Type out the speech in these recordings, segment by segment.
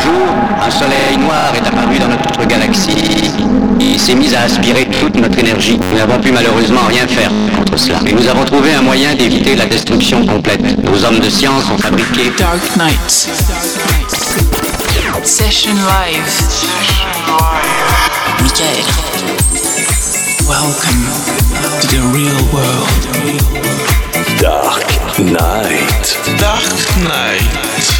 jour, un soleil noir est apparu dans notre galaxie et s'est mis à aspirer toute notre énergie. Nous n'avons pu malheureusement rien faire contre cela. Mais nous avons trouvé un moyen d'éviter la destruction complète. Nos hommes de science ont fabriqué Dark Knights. Session live. Michael. Welcome to the real world. Dark Knight. Dark Knight.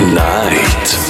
night.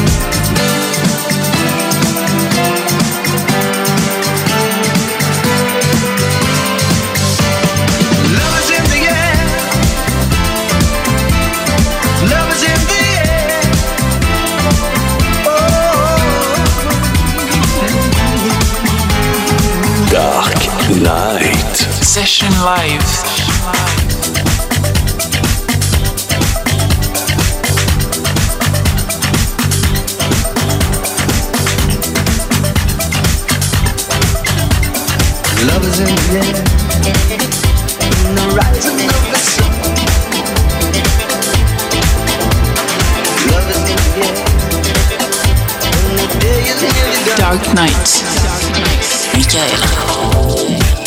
Session Live. Love is in the air. In the rising of the sun. Love is in the air. When the day is nearly done. Dark Knight. Michael.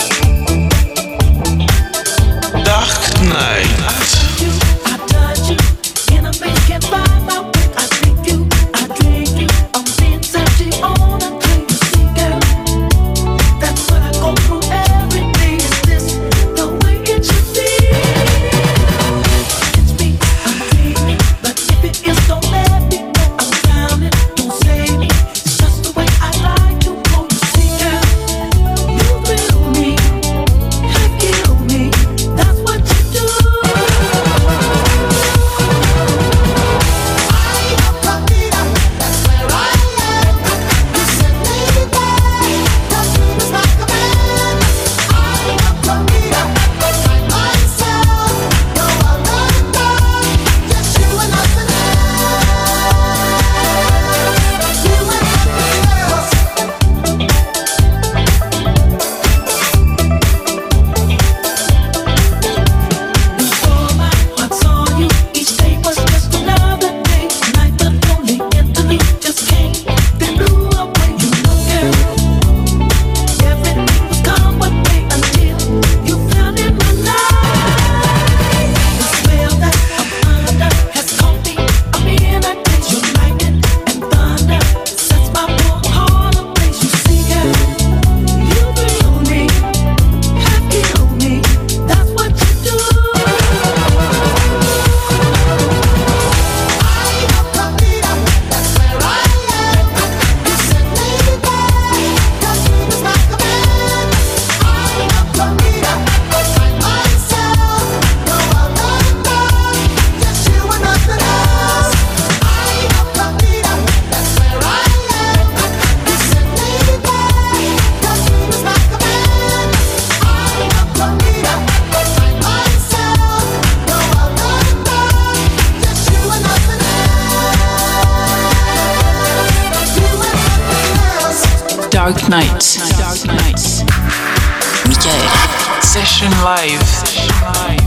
Dark Knight. Dark Knight. Michael. Session Live. Session Live.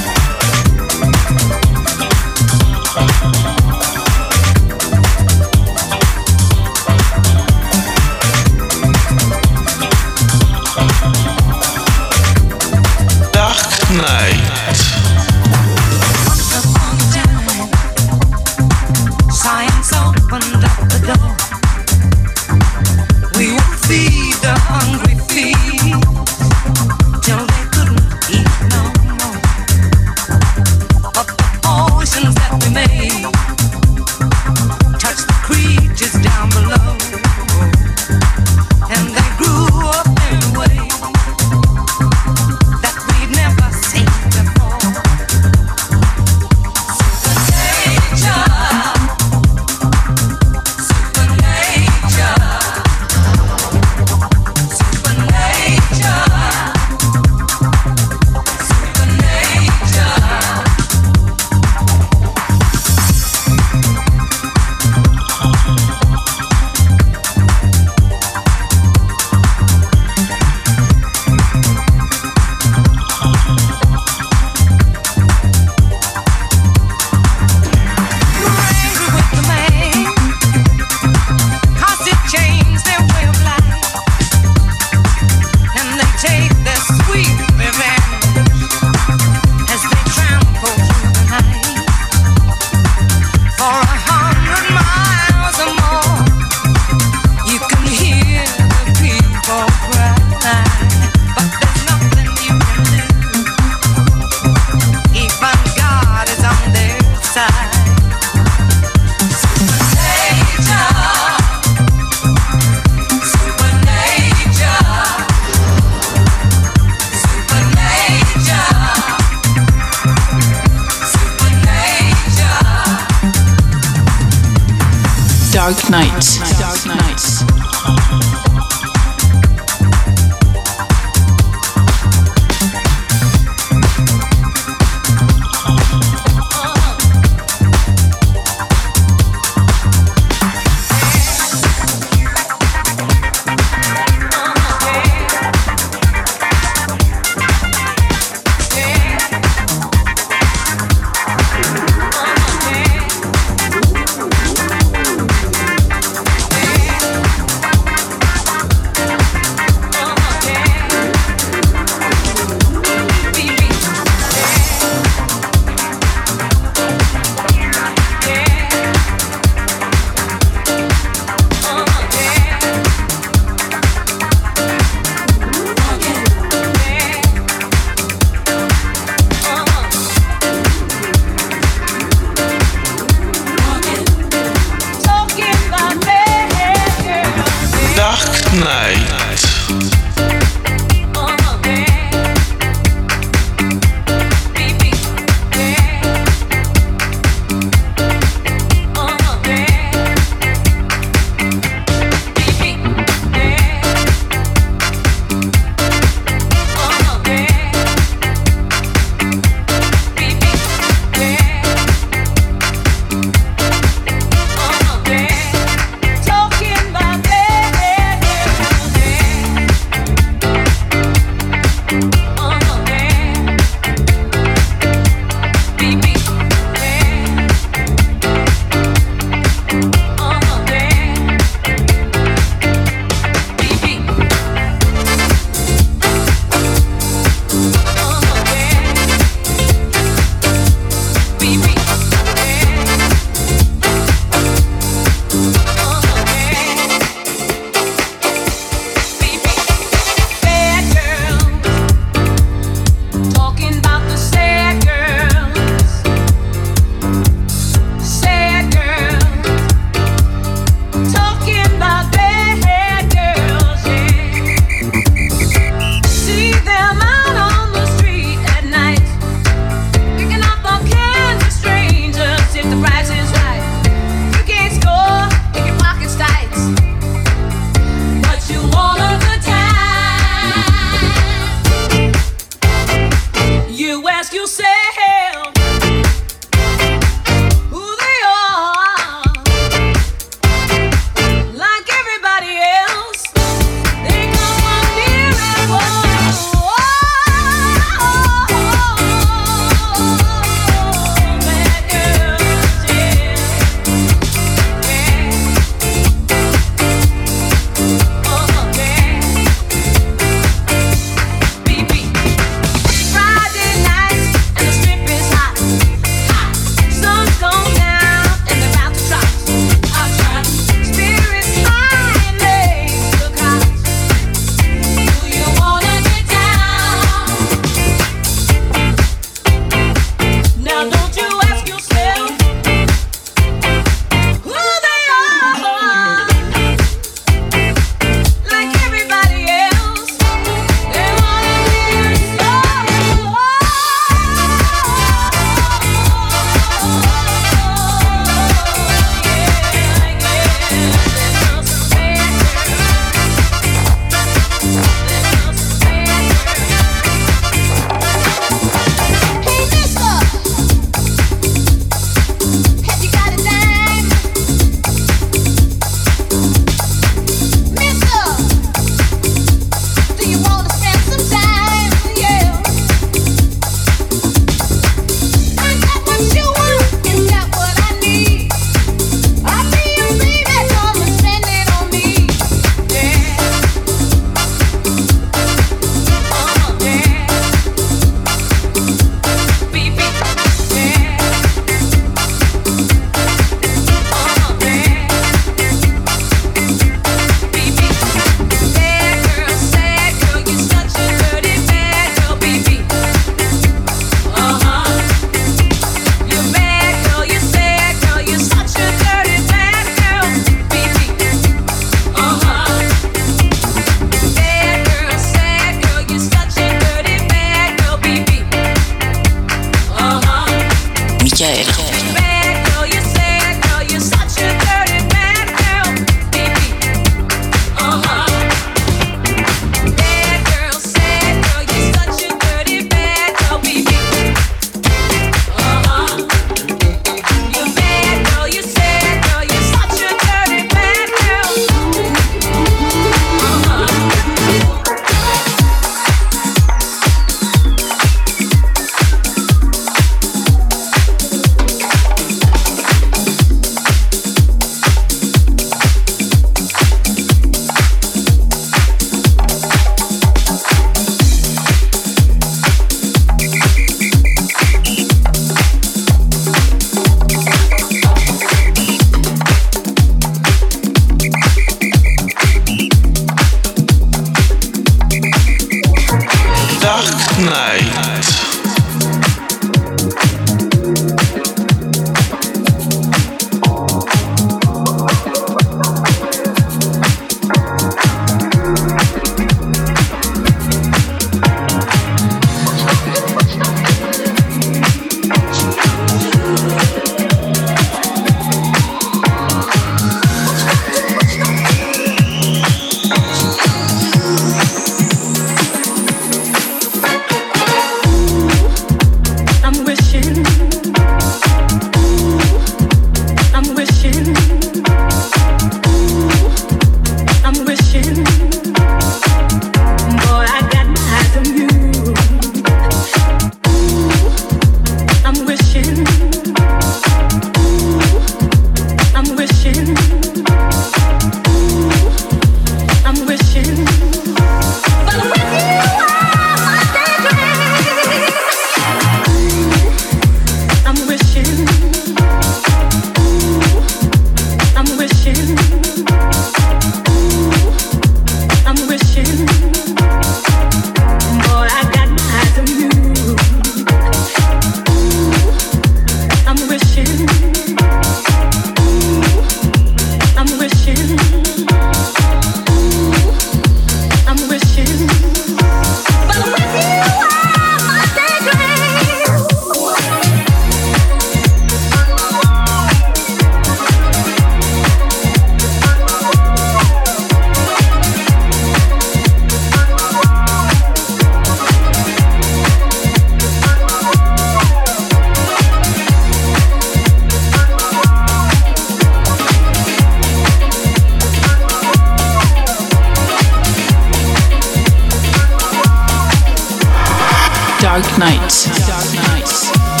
Dark Nights.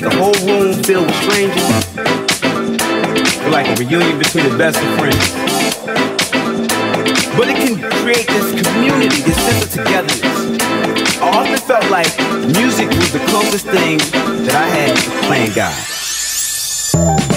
Make a whole room filled with strangers. Feel like a reunion between the best of friends. But it can create this community, this sense of togetherness. I often felt like music was the closest thing that I had to playing God.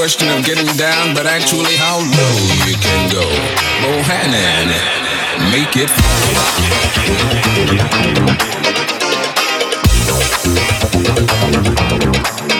question of getting down, but actually how low you can go. Bohannon, make it. Fun.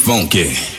funk.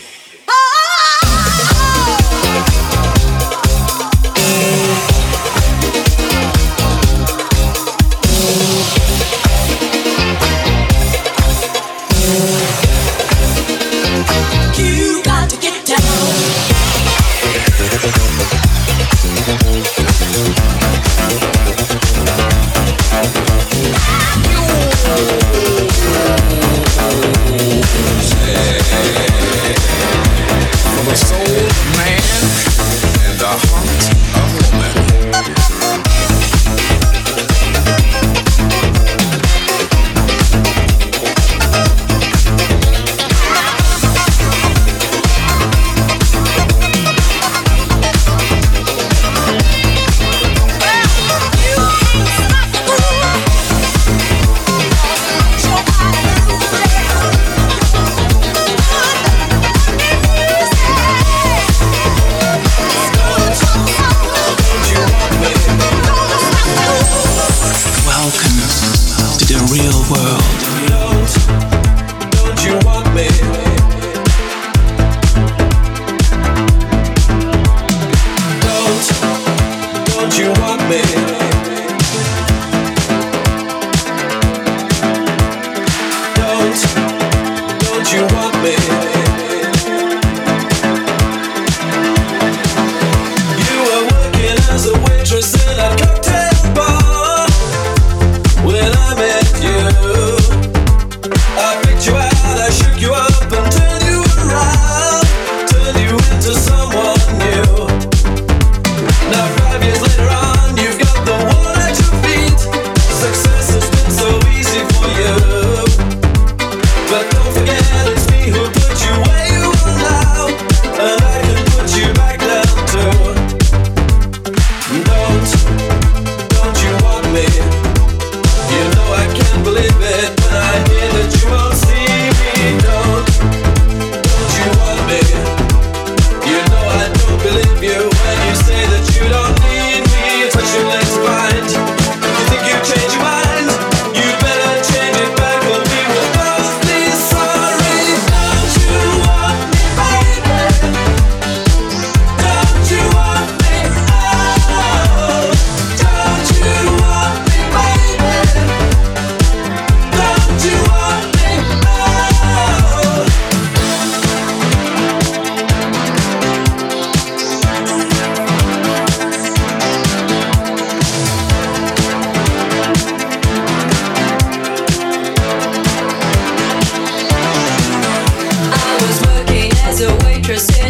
interest